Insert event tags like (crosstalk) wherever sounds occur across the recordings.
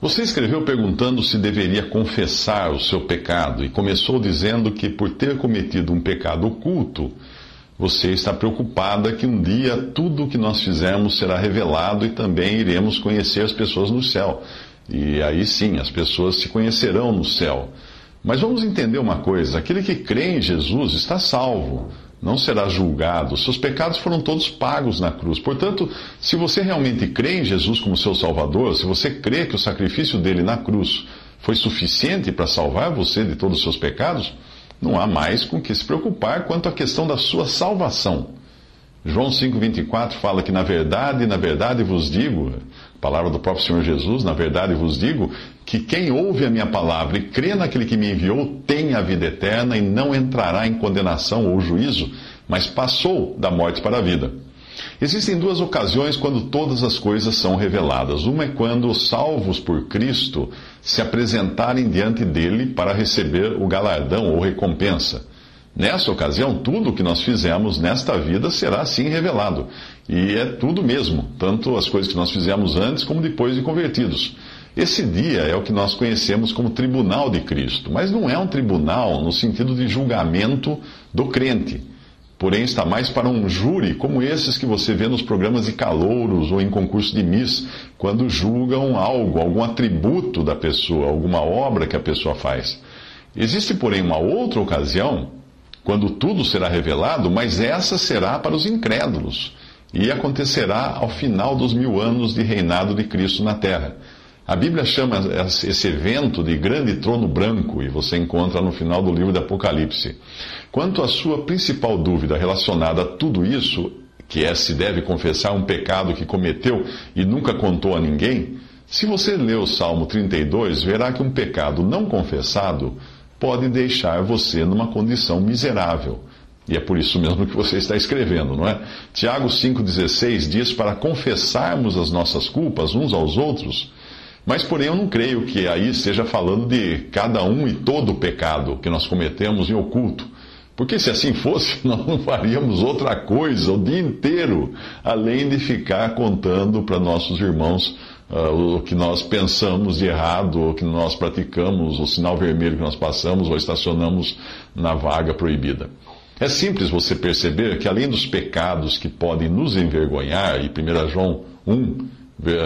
Você escreveu perguntando se deveria confessar o seu pecado e começou dizendo que, por ter cometido um pecado oculto, você está preocupada que um dia tudo o que nós fizermos será revelado e também iremos conhecer as pessoas no céu. E aí sim, as pessoas se conhecerão no céu. Mas vamos entender uma coisa: aquele que crê em Jesus está salvo não será julgado. Seus pecados foram todos pagos na cruz. Portanto, se você realmente crê em Jesus como seu Salvador, se você crê que o sacrifício dele na cruz foi suficiente para salvar você de todos os seus pecados, não há mais com que se preocupar quanto à questão da sua salvação. João 5,24 fala que, na verdade, na verdade vos digo, palavra do próprio Senhor Jesus, na verdade vos digo, que quem ouve a minha palavra e crê naquele que me enviou tem a vida eterna e não entrará em condenação ou juízo, mas passou da morte para a vida. Existem duas ocasiões quando todas as coisas são reveladas. Uma é quando os salvos por Cristo se apresentarem diante dele para receber o galardão ou recompensa. Nessa ocasião, tudo o que nós fizemos nesta vida será assim revelado. E é tudo mesmo, tanto as coisas que nós fizemos antes como depois de convertidos. Esse dia é o que nós conhecemos como tribunal de Cristo, mas não é um tribunal no sentido de julgamento do crente. Porém, está mais para um júri como esses que você vê nos programas de calouros ou em concurso de Miss, quando julgam algo, algum atributo da pessoa, alguma obra que a pessoa faz. Existe, porém, uma outra ocasião quando tudo será revelado, mas essa será para os incrédulos e acontecerá ao final dos mil anos de reinado de Cristo na terra. A Bíblia chama esse evento de grande trono branco e você encontra no final do livro de Apocalipse. Quanto à sua principal dúvida relacionada a tudo isso, que é se deve confessar um pecado que cometeu e nunca contou a ninguém, se você ler o Salmo 32, verá que um pecado não confessado pode deixar você numa condição miserável. E é por isso mesmo que você está escrevendo, não é? Tiago 5,16 diz para confessarmos as nossas culpas uns aos outros, mas porém eu não creio que aí esteja falando de cada um e todo o pecado que nós cometemos em oculto. Porque se assim fosse, (laughs) nós não faríamos outra coisa o dia inteiro, além de ficar contando para nossos irmãos uh, o que nós pensamos de errado, o que nós praticamos, o sinal vermelho que nós passamos ou estacionamos na vaga proibida. É simples você perceber que além dos pecados que podem nos envergonhar, e 1 João 1,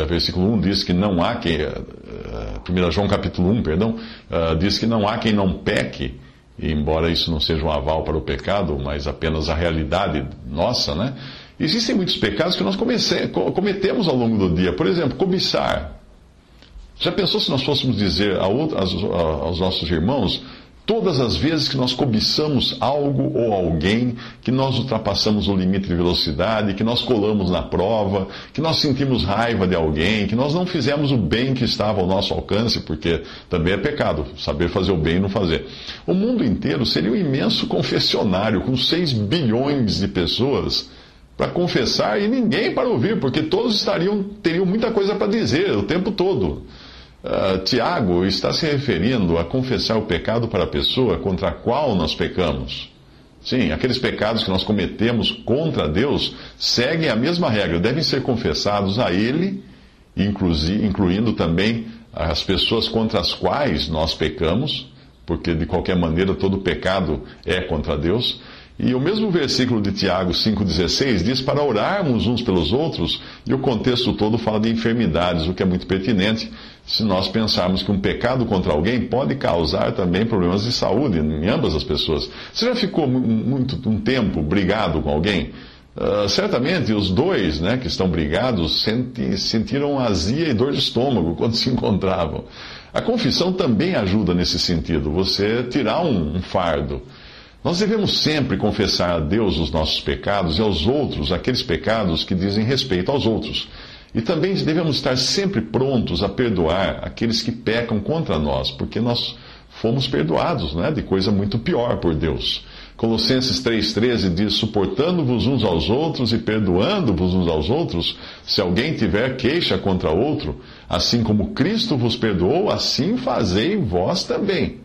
versículo 1 diz que não há quem, 1 João capítulo 1, perdão, diz que não há quem não peque, e embora isso não seja um aval para o pecado, mas apenas a realidade nossa, né? Existem muitos pecados que nós cometemos ao longo do dia. Por exemplo, cobiçar. Já pensou se nós fôssemos dizer aos nossos irmãos, todas as vezes que nós cobiçamos algo ou alguém, que nós ultrapassamos o limite de velocidade, que nós colamos na prova, que nós sentimos raiva de alguém, que nós não fizemos o bem que estava ao nosso alcance, porque também é pecado saber fazer o bem e não fazer. O mundo inteiro seria um imenso confessionário com 6 bilhões de pessoas para confessar e ninguém para ouvir, porque todos estariam teriam muita coisa para dizer o tempo todo. Uh, Tiago está se referindo a confessar o pecado para a pessoa contra a qual nós pecamos. Sim, aqueles pecados que nós cometemos contra Deus seguem a mesma regra, devem ser confessados a Ele, incluindo também as pessoas contra as quais nós pecamos, porque de qualquer maneira todo pecado é contra Deus. E o mesmo versículo de Tiago 5,16 diz para orarmos uns pelos outros, e o contexto todo fala de enfermidades, o que é muito pertinente se nós pensarmos que um pecado contra alguém pode causar também problemas de saúde em ambas as pessoas. Você já ficou muito um tempo brigado com alguém? Uh, certamente os dois né, que estão brigados senti, sentiram azia e dor de estômago (laughs) quando se encontravam. A confissão também ajuda nesse sentido, você tirar um, um fardo. Nós devemos sempre confessar a Deus os nossos pecados e aos outros aqueles pecados que dizem respeito aos outros. E também devemos estar sempre prontos a perdoar aqueles que pecam contra nós, porque nós fomos perdoados né, de coisa muito pior por Deus. Colossenses 3,13 diz: suportando-vos uns aos outros e perdoando-vos uns aos outros, se alguém tiver queixa contra outro, assim como Cristo vos perdoou, assim fazei vós também.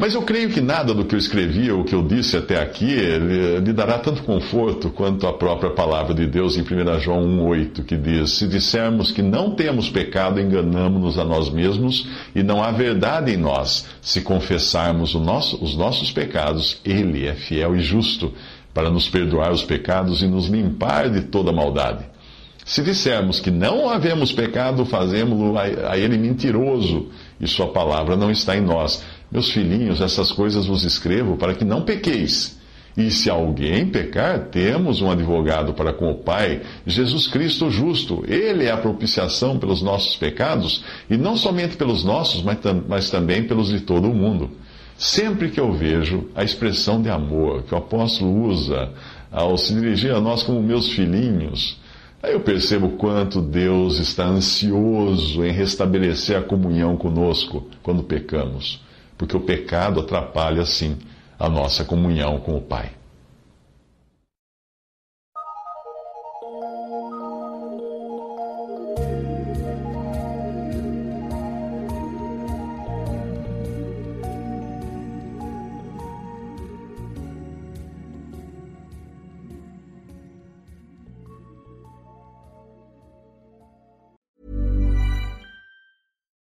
Mas eu creio que nada do que eu escrevi ou que eu disse até aqui lhe dará tanto conforto quanto a própria palavra de Deus em 1 João 1,8, que diz: Se dissermos que não temos pecado, enganamos-nos a nós mesmos e não há verdade em nós. Se confessarmos nosso, os nossos pecados, Ele é fiel e justo para nos perdoar os pecados e nos limpar de toda maldade. Se dissermos que não havemos pecado, fazemos-lo a Ele mentiroso e Sua palavra não está em nós. Meus filhinhos, essas coisas vos escrevo para que não pequeis. E se alguém pecar, temos um advogado para com o Pai, Jesus Cristo justo. Ele é a propiciação pelos nossos pecados, e não somente pelos nossos, mas, tam mas também pelos de todo o mundo. Sempre que eu vejo a expressão de amor que o apóstolo usa ao se dirigir a nós como meus filhinhos, aí eu percebo quanto Deus está ansioso em restabelecer a comunhão conosco quando pecamos porque o pecado atrapalha, sim, a nossa comunhão com o Pai.